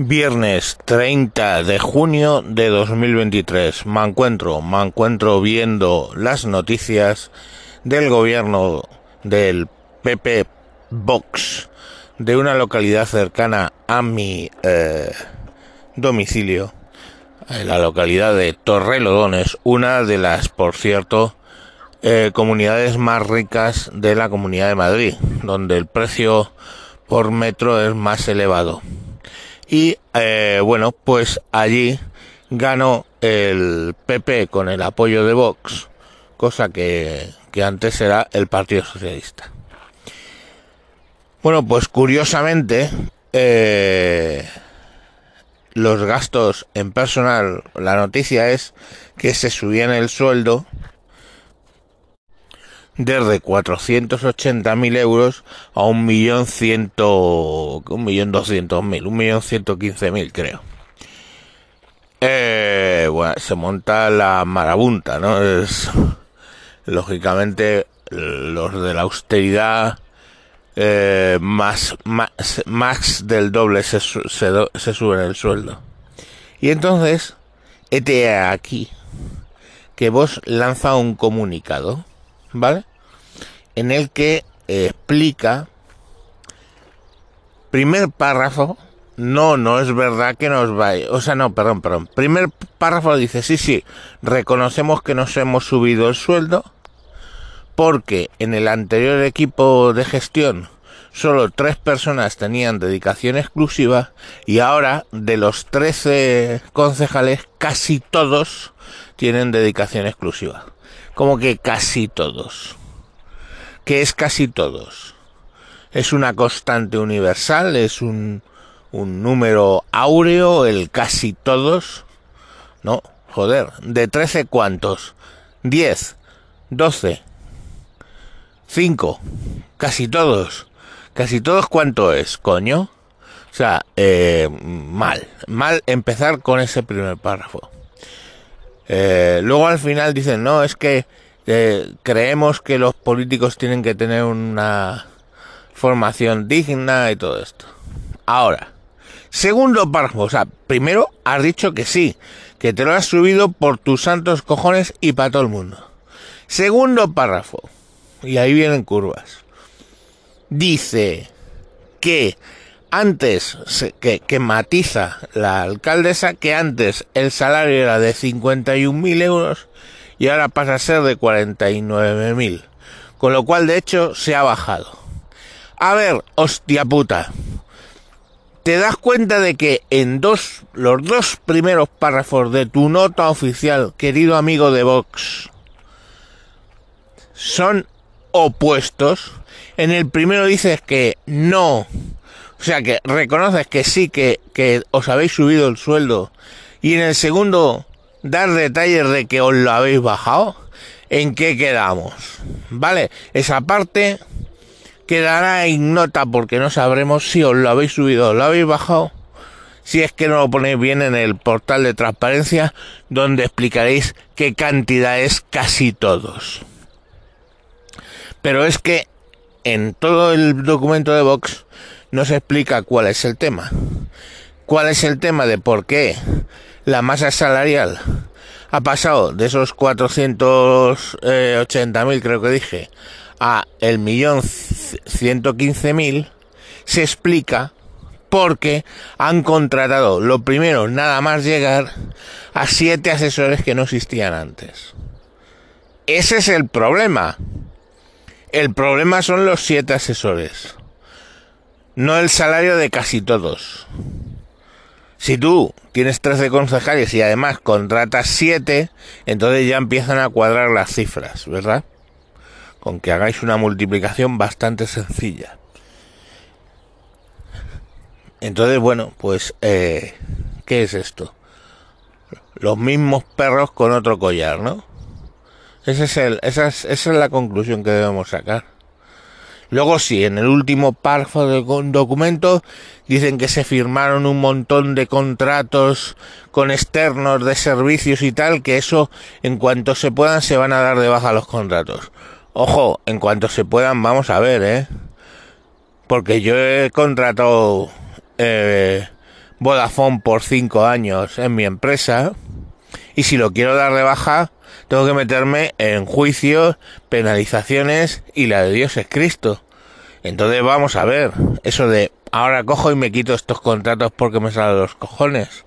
Viernes 30 de junio de 2023. Me encuentro, me encuentro viendo las noticias del gobierno del PP Vox de una localidad cercana a mi eh, domicilio, en la localidad de Torrelodones, una de las, por cierto, eh, comunidades más ricas de la Comunidad de Madrid, donde el precio por metro es más elevado. Y eh, bueno, pues allí ganó el PP con el apoyo de Vox, cosa que, que antes era el Partido Socialista. Bueno, pues curiosamente, eh, los gastos en personal, la noticia es que se subían el sueldo desde 480.000 euros a 1.100.000, 1.200.000, 1.115.000 creo. Eh, bueno, se monta la marabunta, ¿no? Es, lógicamente, los de la austeridad, eh, más, más, más del doble se, se, se suben el sueldo. Y entonces, este aquí, que vos lanza un comunicado, ¿vale? En el que explica, primer párrafo, no, no es verdad que nos vaya, o sea, no, perdón, perdón, primer párrafo dice, sí, sí, reconocemos que nos hemos subido el sueldo, porque en el anterior equipo de gestión solo tres personas tenían dedicación exclusiva y ahora de los 13 concejales casi todos tienen dedicación exclusiva. Como que casi todos. ¿Qué es casi todos? Es una constante universal, es un, un número áureo, el casi todos. No, joder, de 13 cuántos? 10, 12, 5, casi todos. Casi todos cuánto es, coño. O sea, eh, mal, mal empezar con ese primer párrafo. Eh, luego al final dicen, no, es que eh, creemos que los políticos tienen que tener una formación digna y todo esto. Ahora, segundo párrafo, o sea, primero has dicho que sí, que te lo has subido por tus santos cojones y para todo el mundo. Segundo párrafo, y ahí vienen curvas. Dice que antes, que, que, matiza la alcaldesa, que antes el salario era de 51.000 euros y ahora pasa a ser de 49.000. Con lo cual, de hecho, se ha bajado. A ver, hostia puta. Te das cuenta de que en dos, los dos primeros párrafos de tu nota oficial, querido amigo de Vox, son opuestos. En el primero dices que no. O sea, que reconoces que sí, que, que os habéis subido el sueldo. Y en el segundo, dar detalles de que os lo habéis bajado. ¿En qué quedamos? ¿Vale? Esa parte quedará ignota porque no sabremos si os lo habéis subido o lo habéis bajado. Si es que no lo ponéis bien en el portal de transparencia donde explicaréis qué cantidad es casi todos. Pero es que en todo el documento de Vox no se explica cuál es el tema. ¿Cuál es el tema de por qué la masa salarial ha pasado de esos 480.000, creo que dije, a el millón 115.000? Se explica porque han contratado, lo primero, nada más llegar, a siete asesores que no existían antes. Ese es el problema. El problema son los siete asesores, no el salario de casi todos. Si tú tienes 13 concejales y además contratas 7, entonces ya empiezan a cuadrar las cifras, ¿verdad? Con que hagáis una multiplicación bastante sencilla. Entonces, bueno, pues, eh, ¿qué es esto? Los mismos perros con otro collar, ¿no? Ese es el, esa, es, esa es la conclusión que debemos sacar. Luego sí, en el último párrafo del documento dicen que se firmaron un montón de contratos con externos de servicios y tal, que eso en cuanto se puedan se van a dar de baja los contratos. Ojo, en cuanto se puedan vamos a ver, ¿eh? Porque yo he contratado eh, Vodafone por cinco años en mi empresa y si lo quiero dar de baja tengo que meterme en juicios, penalizaciones y la de Dios es Cristo. Entonces vamos a ver, eso de ahora cojo y me quito estos contratos porque me salen los cojones.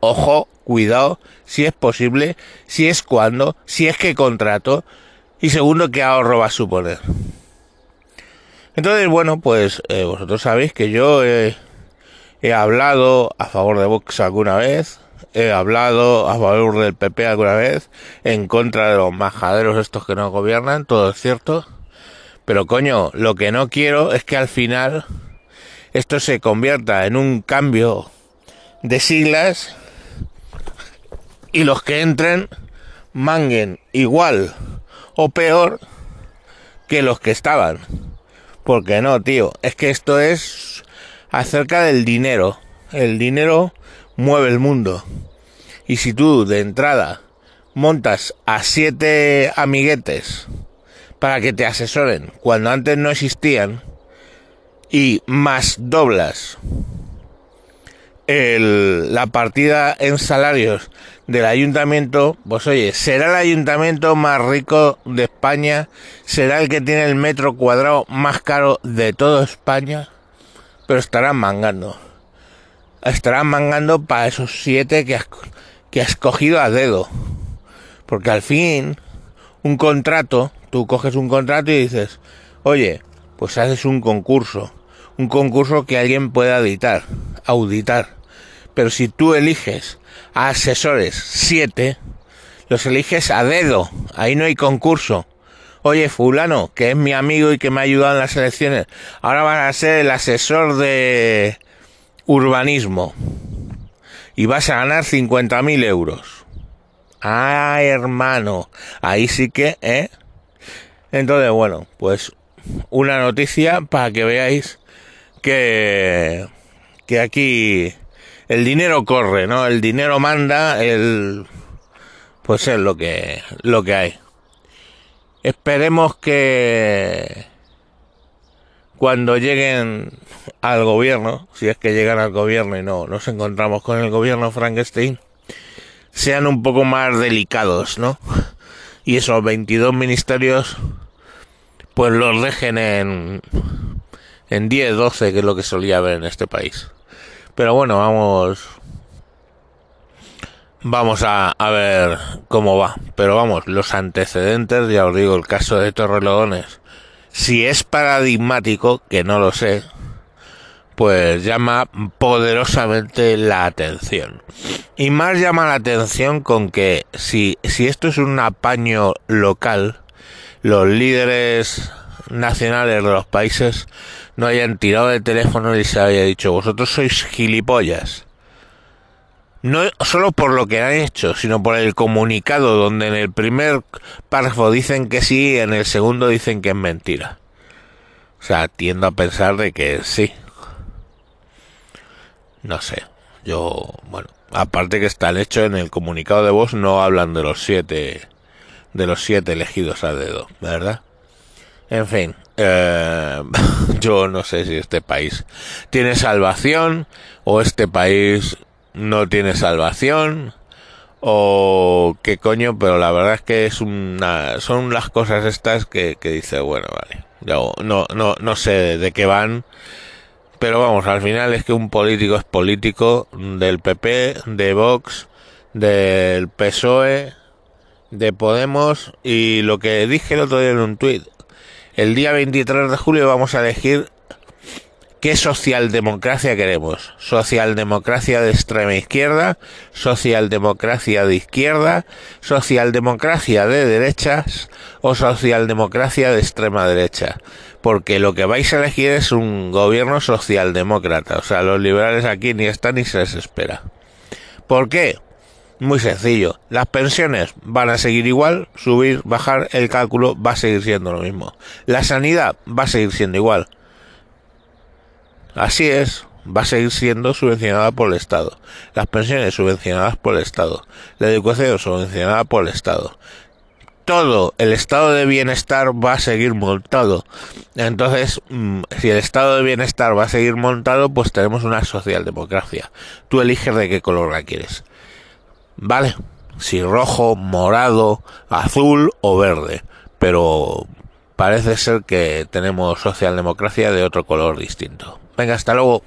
Ojo, cuidado, si es posible, si es cuando, si es que contrato y segundo, qué ahorro va a suponer. Entonces, bueno, pues eh, vosotros sabéis que yo he hablado a favor de Vox alguna vez, he hablado a favor del PP alguna vez, en contra de los majaderos estos que no gobiernan, todo es cierto. Pero coño, lo que no quiero es que al final esto se convierta en un cambio de siglas y los que entren manguen igual o peor que los que estaban. Porque no, tío, es que esto es acerca del dinero. El dinero mueve el mundo. Y si tú de entrada montas a siete amiguetes para que te asesoren cuando antes no existían y más doblas el, la partida en salarios del ayuntamiento, pues oye, será el ayuntamiento más rico de España, será el que tiene el metro cuadrado más caro de toda España, pero estarán mangando. Estarán mangando para esos siete que has, que has cogido a dedo. Porque al fin, un contrato, tú coges un contrato y dices, oye, pues haces un concurso. Un concurso que alguien pueda editar, auditar. Pero si tú eliges a asesores siete, los eliges a dedo. Ahí no hay concurso. Oye, fulano, que es mi amigo y que me ha ayudado en las elecciones, ahora vas a ser el asesor de urbanismo y vas a ganar 50.000 euros. Ah, hermano, ahí sí que, ¿eh? Entonces, bueno, pues una noticia para que veáis que, que aquí el dinero corre, ¿no? El dinero manda, el pues es lo que lo que hay. Esperemos que cuando lleguen al gobierno, si es que llegan al gobierno y no nos encontramos con el gobierno Frankenstein, sean un poco más delicados, ¿no? Y esos 22 ministerios pues los dejen en en 10, 12, que es lo que solía haber en este país. Pero bueno, vamos. Vamos a, a, ver cómo va. Pero vamos, los antecedentes, ya os digo, el caso de Torrelodones, si es paradigmático, que no lo sé, pues llama poderosamente la atención. Y más llama la atención con que si, si esto es un apaño local, los líderes nacionales de los países no hayan tirado de teléfono y se haya dicho, vosotros sois gilipollas. No solo por lo que han hecho, sino por el comunicado donde en el primer párrafo dicen que sí y en el segundo dicen que es mentira. O sea, tiendo a pensar de que sí. No sé. Yo, bueno, aparte que está el hecho en el comunicado de voz no hablan de los siete de los siete elegidos a dedo, ¿verdad? En fin, eh, yo no sé si este país tiene salvación o este país no tiene salvación o qué coño, pero la verdad es que es una, son las cosas estas que, que dice, bueno, vale, yo no, no, no sé de qué van, pero vamos, al final es que un político es político del PP, de Vox, del PSOE, de Podemos y lo que dije el otro día en un tuit, el día 23 de julio vamos a elegir qué socialdemocracia queremos. Socialdemocracia de extrema izquierda, socialdemocracia de izquierda, socialdemocracia de derechas o socialdemocracia de extrema derecha. Porque lo que vais a elegir es un gobierno socialdemócrata. O sea, los liberales aquí ni están ni se les espera. ¿Por qué? Muy sencillo. Las pensiones van a seguir igual, subir, bajar, el cálculo va a seguir siendo lo mismo. La sanidad va a seguir siendo igual. Así es, va a seguir siendo subvencionada por el Estado. Las pensiones subvencionadas por el Estado. La educación subvencionada por el Estado. todo el estado de bienestar va a seguir montado. Entonces, mm, si el estado de bienestar va a seguir montado, pues tenemos una socialdemocracia. Tú eliges de qué color la quieres. ¿Vale? Si rojo, morado, azul o verde. Pero parece ser que tenemos socialdemocracia de otro color distinto. Venga, hasta luego.